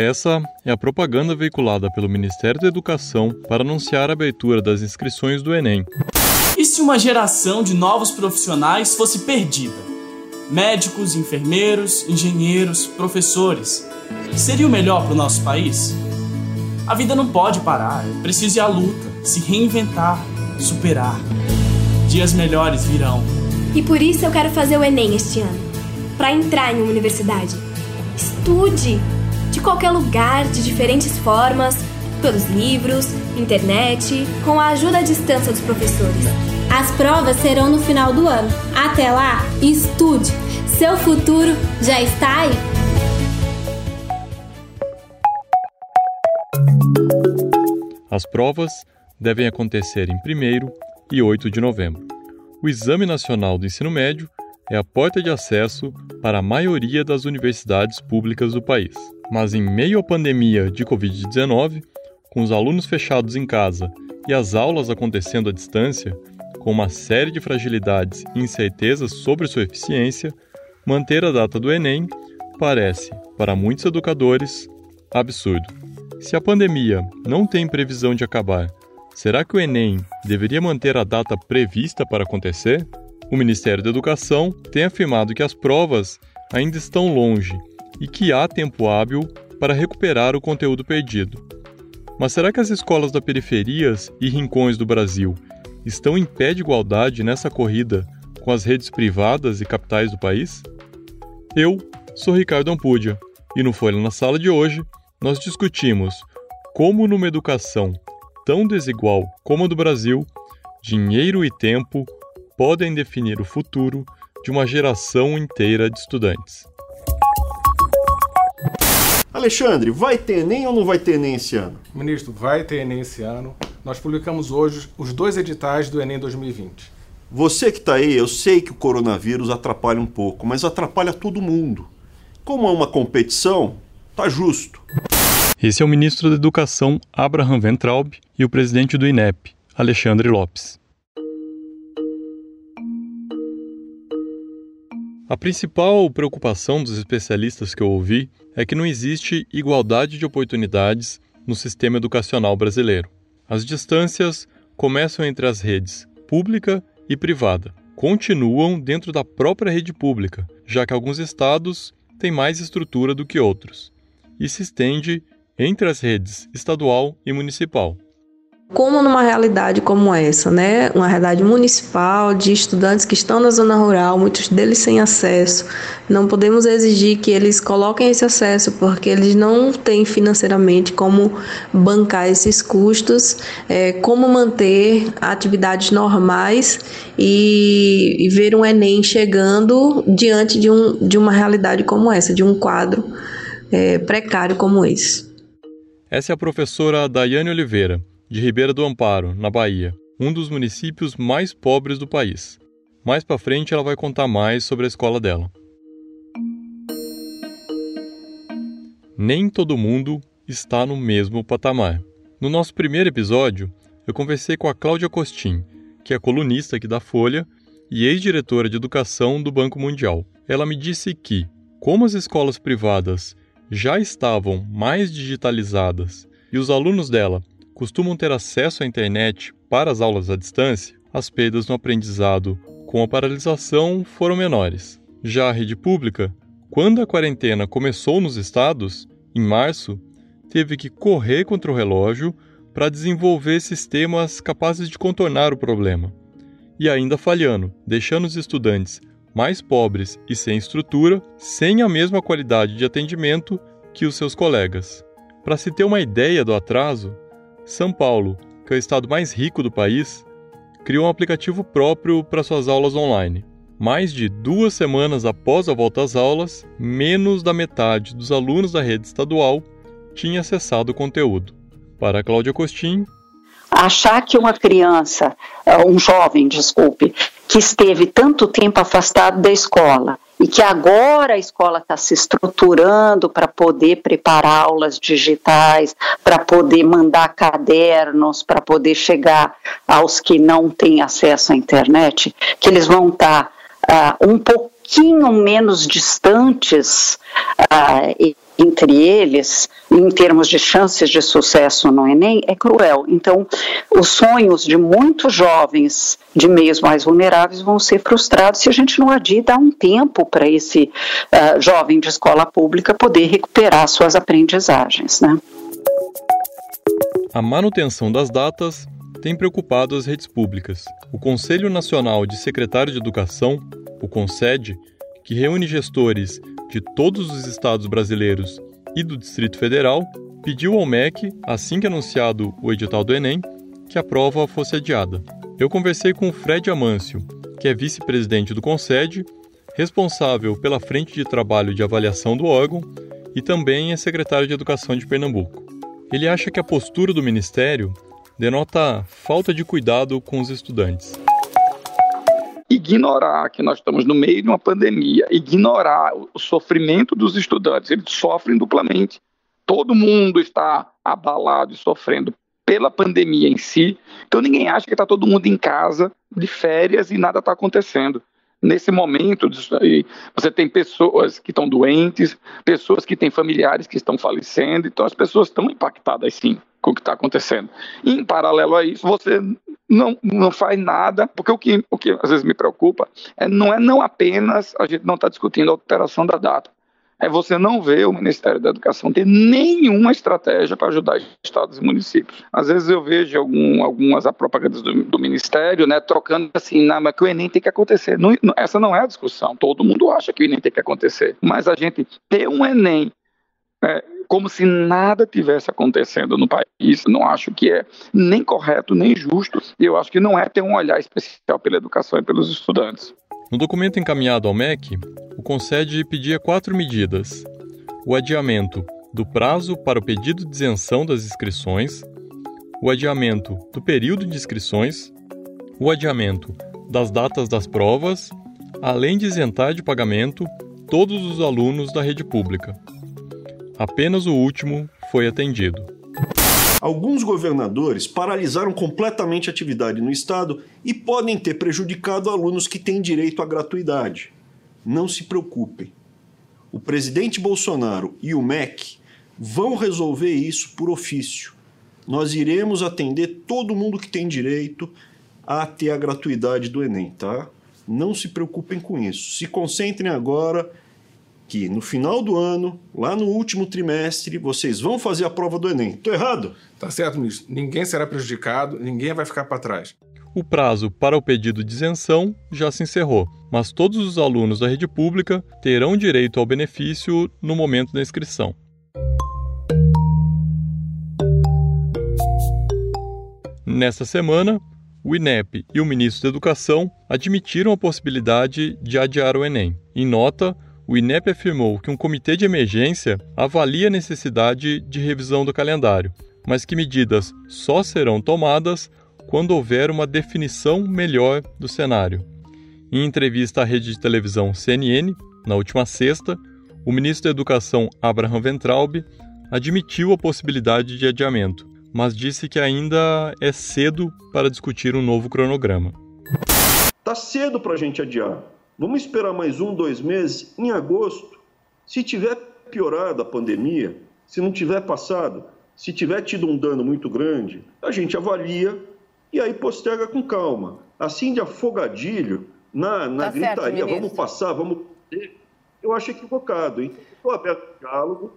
Essa é a propaganda veiculada pelo Ministério da Educação para anunciar a abertura das inscrições do Enem. E se uma geração de novos profissionais fosse perdida? Médicos, enfermeiros, engenheiros, professores. Seria o melhor para o nosso país? A vida não pode parar, é preciso ir à luta, se reinventar, superar. Dias melhores virão. E por isso eu quero fazer o Enem este ano para entrar em uma universidade. Estude! De qualquer lugar, de diferentes formas, pelos livros, internet, com a ajuda à distância dos professores. As provas serão no final do ano. Até lá, estude! Seu futuro já está aí! As provas devem acontecer em 1 e 8 de novembro. O Exame Nacional do Ensino Médio é a porta de acesso para a maioria das universidades públicas do país. Mas em meio à pandemia de Covid-19, com os alunos fechados em casa e as aulas acontecendo à distância, com uma série de fragilidades e incertezas sobre sua eficiência, manter a data do Enem parece, para muitos educadores, absurdo. Se a pandemia não tem previsão de acabar, será que o Enem deveria manter a data prevista para acontecer? O Ministério da Educação tem afirmado que as provas ainda estão longe e que há tempo hábil para recuperar o conteúdo perdido. Mas será que as escolas da periferias e rincões do Brasil estão em pé de igualdade nessa corrida com as redes privadas e capitais do país? Eu sou Ricardo Ampudia e no Folha na Sala de hoje nós discutimos como numa educação tão desigual como a do Brasil, dinheiro e tempo podem definir o futuro de uma geração inteira de estudantes. Alexandre, vai ter Enem ou não vai ter Enem esse ano? Ministro, vai ter Enem esse ano. Nós publicamos hoje os dois editais do Enem 2020. Você que está aí, eu sei que o coronavírus atrapalha um pouco, mas atrapalha todo mundo. Como é uma competição, tá justo. Esse é o ministro da Educação, Abraham Ventraub, e o presidente do INEP, Alexandre Lopes. A principal preocupação dos especialistas que eu ouvi é que não existe igualdade de oportunidades no sistema educacional brasileiro. As distâncias começam entre as redes pública e privada. Continuam dentro da própria rede pública, já que alguns estados têm mais estrutura do que outros, e se estende entre as redes estadual e municipal como numa realidade como essa, né, uma realidade municipal de estudantes que estão na zona rural, muitos deles sem acesso, não podemos exigir que eles coloquem esse acesso porque eles não têm financeiramente como bancar esses custos, é, como manter atividades normais e, e ver um Enem chegando diante de, um, de uma realidade como essa, de um quadro é, precário como esse. Essa é a professora Daiane Oliveira de Ribeira do Amparo, na Bahia, um dos municípios mais pobres do país. Mais para frente ela vai contar mais sobre a escola dela. Nem todo mundo está no mesmo patamar. No nosso primeiro episódio, eu conversei com a Cláudia Costin, que é colunista aqui da Folha e ex-diretora de educação do Banco Mundial. Ela me disse que, como as escolas privadas já estavam mais digitalizadas e os alunos dela costumam ter acesso à internet para as aulas à distância, as perdas no aprendizado com a paralisação foram menores. Já a rede pública, quando a quarentena começou nos estados, em março, teve que correr contra o relógio para desenvolver sistemas capazes de contornar o problema. E ainda falhando, deixando os estudantes mais pobres e sem estrutura, sem a mesma qualidade de atendimento que os seus colegas. Para se ter uma ideia do atraso, são Paulo, que é o estado mais rico do país, criou um aplicativo próprio para suas aulas online. Mais de duas semanas após a volta às aulas, menos da metade dos alunos da rede estadual tinha acessado o conteúdo. Para Cláudia Costin, achar que uma criança, eh, um jovem, desculpe, que esteve tanto tempo afastado da escola e que agora a escola está se estruturando para poder preparar aulas digitais, para poder mandar cadernos, para poder chegar aos que não têm acesso à internet, que eles vão estar tá, uh, um pouquinho menos distantes uh, entre eles, em termos de chances de sucesso no Enem, é cruel. Então, os sonhos de muitos jovens de meios mais vulneráveis vão ser frustrados se a gente não adia dar um tempo para esse uh, jovem de escola pública poder recuperar suas aprendizagens. Né? A manutenção das datas tem preocupado as redes públicas. O Conselho Nacional de Secretários de Educação, o CONSED, que reúne gestores de todos os estados brasileiros e do Distrito Federal, pediu ao MEC, assim que anunciado o edital do Enem, que a prova fosse adiada. Eu conversei com o Fred Amâncio, que é vice-presidente do CONSED, responsável pela frente de trabalho de avaliação do órgão e também é secretário de Educação de Pernambuco. Ele acha que a postura do Ministério denota falta de cuidado com os estudantes. Ignorar que nós estamos no meio de uma pandemia, ignorar o sofrimento dos estudantes, eles sofrem duplamente. Todo mundo está abalado e sofrendo pela pandemia em si. Então ninguém acha que está todo mundo em casa, de férias e nada está acontecendo nesse momento, você tem pessoas que estão doentes, pessoas que têm familiares que estão falecendo, então as pessoas estão impactadas sim com o que está acontecendo. E, em paralelo a isso, você não, não faz nada, porque o que, o que às vezes me preocupa é, não é não apenas a gente não está discutindo a alteração da data, é você não ver o Ministério da Educação ter nenhuma estratégia para ajudar estados e municípios. Às vezes eu vejo algum, algumas propagandas do, do, Ministério, né, trocando assim, não, mas que o Enem tem que acontecer. Não, essa não é a discussão. Todo mundo acha que o Enem tem que acontecer. Mas a gente ter um Enem é, como se nada tivesse acontecendo no país, não acho que é nem correto, nem justo. E eu acho que não é ter um olhar especial pela educação e pelos estudantes. No documento encaminhado ao MEC, o Concede pedia quatro medidas: o adiamento do prazo para o pedido de isenção das inscrições, o adiamento do período de inscrições, o adiamento das datas das provas, além de isentar de pagamento todos os alunos da rede pública. Apenas o último foi atendido. Alguns governadores paralisaram completamente a atividade no estado e podem ter prejudicado alunos que têm direito à gratuidade. Não se preocupem. O presidente Bolsonaro e o MEC vão resolver isso por ofício. Nós iremos atender todo mundo que tem direito a ter a gratuidade do Enem, tá? Não se preocupem com isso. Se concentrem agora que no final do ano, lá no último trimestre, vocês vão fazer a prova do Enem. Tô errado? Tá certo, ministro. Ninguém será prejudicado, ninguém vai ficar para trás. O prazo para o pedido de isenção já se encerrou, mas todos os alunos da rede pública terão direito ao benefício no momento da inscrição. Nesta semana, o INEP e o ministro da Educação admitiram a possibilidade de adiar o Enem. Em nota, o INEP afirmou que um comitê de emergência avalia a necessidade de revisão do calendário, mas que medidas só serão tomadas quando houver uma definição melhor do cenário. Em entrevista à rede de televisão CNN, na última sexta, o ministro da Educação, Abraham Ventraub, admitiu a possibilidade de adiamento, mas disse que ainda é cedo para discutir um novo cronograma. Tá cedo para a gente adiar. Vamos esperar mais um, dois meses. Em agosto, se tiver piorado a pandemia, se não tiver passado, se tiver tido um dano muito grande, a gente avalia e aí posterga com calma. Assim de afogadilho, na, na tá gritaria, certo, vamos passar, vamos. Eu acho equivocado. Então, estou aberto ao diálogo.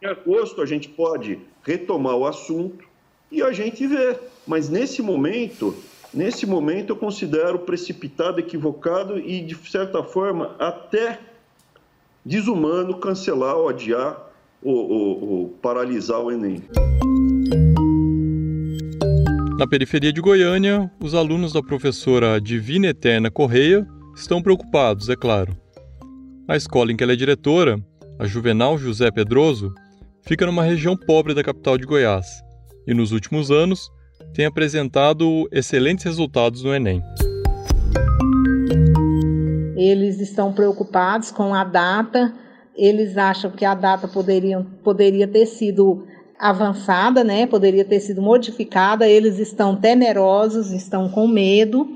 Em agosto, a gente pode retomar o assunto e a gente vê. Mas nesse momento, Nesse momento, eu considero precipitado, equivocado e, de certa forma, até desumano cancelar ou adiar ou, ou, ou paralisar o Enem. Na periferia de Goiânia, os alunos da professora Divina Eterna Correia estão preocupados, é claro. A escola em que ela é diretora, a Juvenal José Pedroso, fica numa região pobre da capital de Goiás e, nos últimos anos, tem apresentado excelentes resultados no Enem. Eles estão preocupados com a data, eles acham que a data poderia, poderia ter sido avançada, né? poderia ter sido modificada, eles estão temerosos, estão com medo,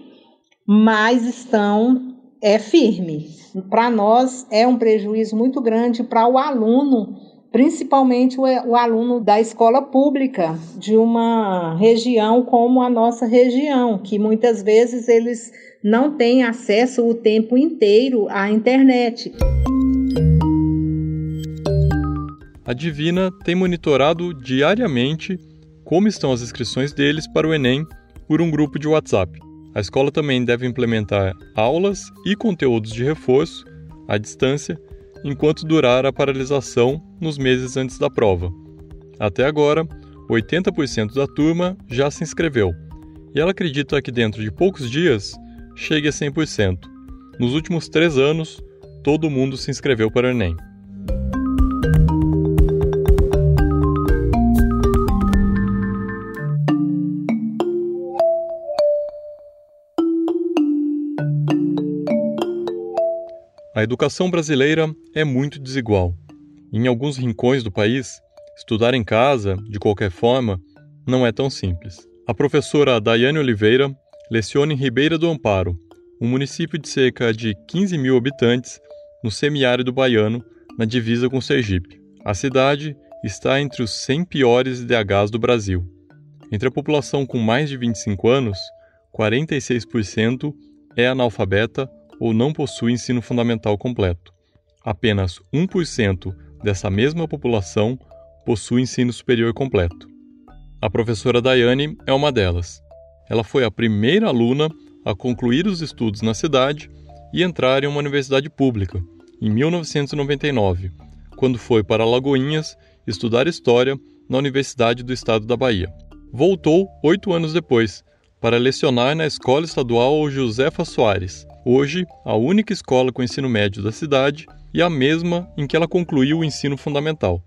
mas estão é firme. Para nós é um prejuízo muito grande para o aluno principalmente o, o, aluno da escola pública de uma região como a nossa região, que muitas vezes eles não têm acesso o tempo inteiro à internet. A Divina tem monitorado diariamente como estão as inscrições deles para o Enem por um grupo de WhatsApp. A escola também deve implementar aulas e conteúdos de reforço à distância enquanto durar a paralisação nos meses antes da prova. Até agora, 80% da turma já se inscreveu e ela acredita que dentro de poucos dias chegue a 100%. Nos últimos três anos, todo mundo se inscreveu para o Enem. A educação brasileira é muito desigual. Em alguns rincões do país, estudar em casa, de qualquer forma, não é tão simples. A professora Daiane Oliveira leciona em Ribeira do Amparo, um município de cerca de 15 mil habitantes no semiárido baiano, na divisa com Sergipe. A cidade está entre os 100 piores IDHs do Brasil. Entre a população com mais de 25 anos, 46% é analfabeta ou não possui ensino fundamental completo. Apenas 1% dessa mesma população possui ensino superior completo. A professora Daiane é uma delas. Ela foi a primeira aluna a concluir os estudos na cidade e entrar em uma universidade pública, em 1999, quando foi para Lagoinhas estudar História na Universidade do Estado da Bahia. Voltou oito anos depois para lecionar na Escola Estadual Josefa Soares, hoje a única escola com ensino médio da cidade e a mesma em que ela concluiu o ensino fundamental.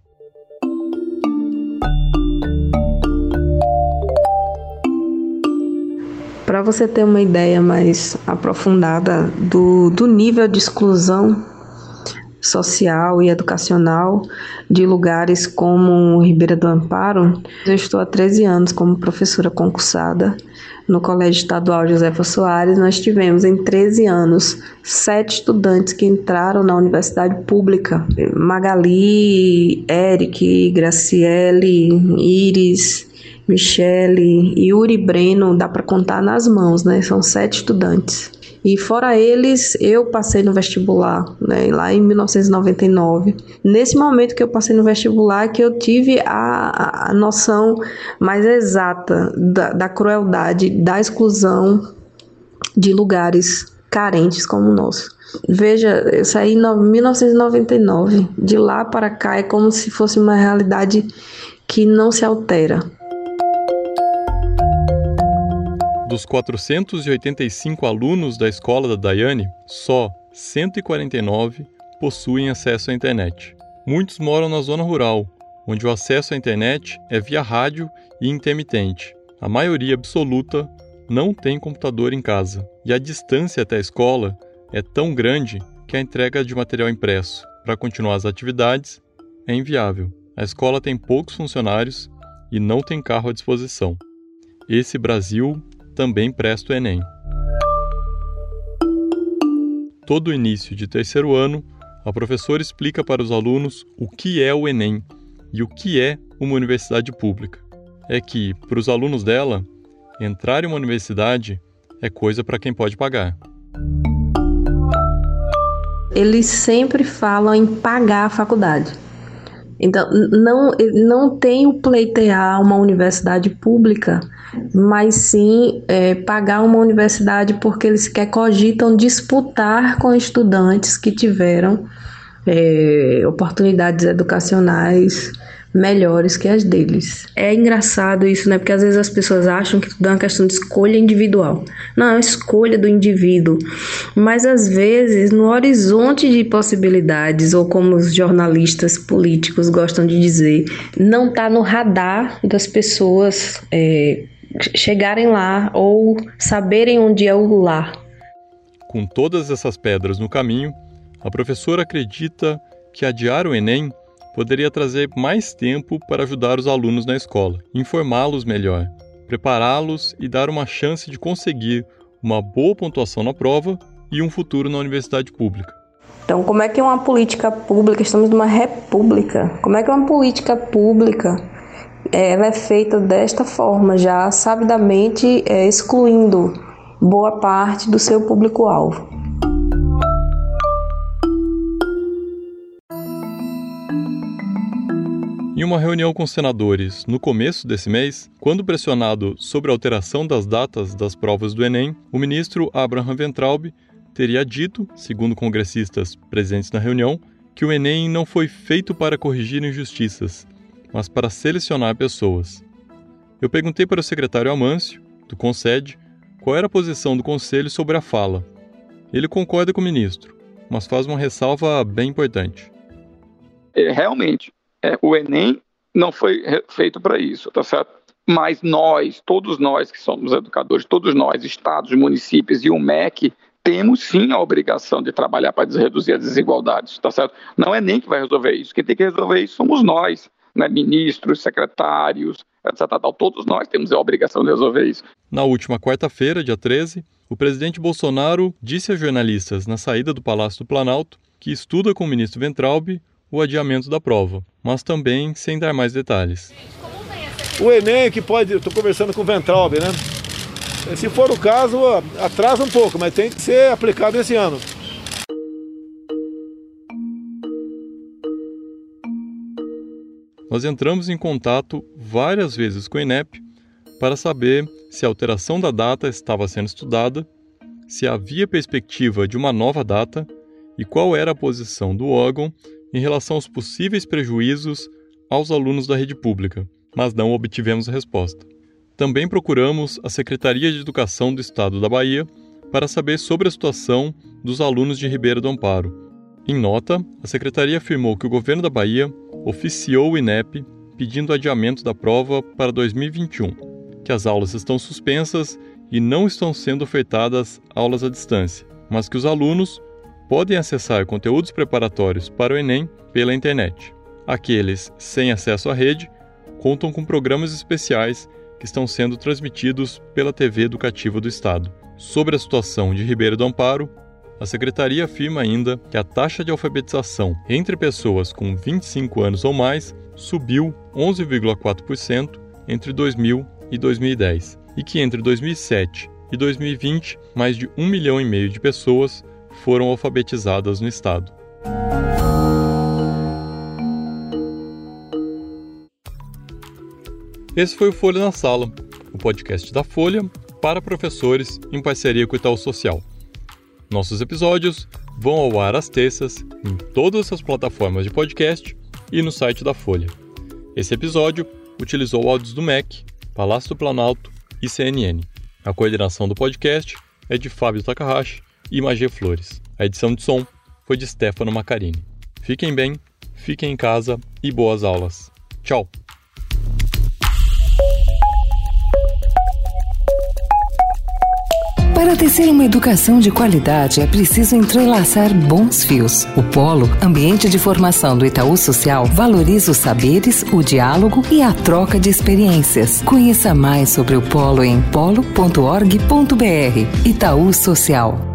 Para você ter uma ideia mais aprofundada do, do nível de exclusão social e educacional de lugares como Ribeira do Amparo, eu estou há 13 anos como professora concursada no Colégio Estadual Josefa Soares, nós tivemos em 13 anos sete estudantes que entraram na universidade pública: Magali, Eric, Graciele, Iris, Michele, Yuri Breno, dá para contar nas mãos, né? São sete estudantes. E fora eles, eu passei no vestibular, né, lá em 1999. Nesse momento que eu passei no vestibular, que eu tive a, a noção mais exata da, da crueldade, da exclusão de lugares carentes como o nosso. Veja, eu saí em 1999. De lá para cá é como se fosse uma realidade que não se altera. Dos 485 alunos da escola da Daiane, só 149 possuem acesso à internet. Muitos moram na zona rural, onde o acesso à internet é via rádio e intermitente. A maioria absoluta não tem computador em casa, e a distância até a escola é tão grande que a entrega de material impresso para continuar as atividades é inviável. A escola tem poucos funcionários e não tem carro à disposição. Esse Brasil também presta o Enem. Todo início de terceiro ano, a professora explica para os alunos o que é o Enem e o que é uma universidade pública. É que, para os alunos dela, entrar em uma universidade é coisa para quem pode pagar. Eles sempre falam em pagar a faculdade. Então, não, não tem o pleitear uma universidade pública, mas sim é, pagar uma universidade porque eles quer cogitam disputar com estudantes que tiveram é, oportunidades educacionais melhores que as deles. É engraçado isso, né? Porque às vezes as pessoas acham que tudo é uma questão de escolha individual. Não, é uma escolha do indivíduo. Mas às vezes, no horizonte de possibilidades, ou como os jornalistas políticos gostam de dizer, não está no radar das pessoas é, chegarem lá ou saberem onde é o lá. Com todas essas pedras no caminho, a professora acredita que adiar o Enem poderia trazer mais tempo para ajudar os alunos na escola, informá-los melhor, prepará-los e dar uma chance de conseguir uma boa pontuação na prova e um futuro na universidade pública. Então, como é que uma política pública, estamos numa república, como é que uma política pública ela é feita desta forma, já sabidamente é, excluindo boa parte do seu público-alvo? Em uma reunião com senadores no começo desse mês, quando pressionado sobre a alteração das datas das provas do Enem, o ministro Abraham Ventraub teria dito, segundo congressistas presentes na reunião, que o Enem não foi feito para corrigir injustiças, mas para selecionar pessoas. Eu perguntei para o secretário Amâncio, do Concede, qual era a posição do conselho sobre a fala. Ele concorda com o ministro, mas faz uma ressalva bem importante. É, realmente, é, o Enem não foi feito para isso, tá certo? Mas nós, todos nós que somos educadores, todos nós, estados, municípios e o MEC, temos sim a obrigação de trabalhar para reduzir as desigualdades, tá certo? Não é nem que vai resolver isso, quem tem que resolver isso somos nós, né? ministros, secretários, etc. Todos nós temos a obrigação de resolver isso. Na última quarta-feira, dia 13, o presidente Bolsonaro disse a jornalistas na saída do Palácio do Planalto que estuda com o ministro Ventralbe o adiamento da prova, mas também sem dar mais detalhes. O Enem que pode, estou conversando com o Ventralbe, né? Se for o caso, atrasa um pouco, mas tem que ser aplicado esse ano. Nós entramos em contato várias vezes com o INEP para saber se a alteração da data estava sendo estudada, se havia perspectiva de uma nova data e qual era a posição do órgão em relação aos possíveis prejuízos aos alunos da rede pública, mas não obtivemos resposta. Também procuramos a Secretaria de Educação do Estado da Bahia para saber sobre a situação dos alunos de Ribeira do Amparo. Em nota, a secretaria afirmou que o governo da Bahia oficiou o INEP pedindo adiamento da prova para 2021, que as aulas estão suspensas e não estão sendo ofertadas aulas à distância, mas que os alunos podem acessar conteúdos preparatórios para o Enem pela internet. Aqueles sem acesso à rede contam com programas especiais que estão sendo transmitidos pela TV Educativa do Estado. Sobre a situação de Ribeiro do Amparo, a secretaria afirma ainda que a taxa de alfabetização entre pessoas com 25 anos ou mais subiu 11,4% entre 2000 e 2010 e que entre 2007 e 2020 mais de um milhão e meio de pessoas foram alfabetizadas no estado. Esse foi o Folha na Sala, o podcast da Folha para professores em parceria com o Itaú Social. Nossos episódios vão ao ar às terças em todas as plataformas de podcast e no site da Folha. Esse episódio utilizou áudios do MEC, Palácio do Planalto e CNN. A coordenação do podcast é de Fábio Takahashi e Magê Flores. A edição de som foi de Stefano Macarini. Fiquem bem, fiquem em casa e boas aulas. Tchau! Para tecer uma educação de qualidade é preciso entrelaçar bons fios. O Polo, ambiente de formação do Itaú Social, valoriza os saberes, o diálogo e a troca de experiências. Conheça mais sobre o Polo em polo.org.br. Itaú Social.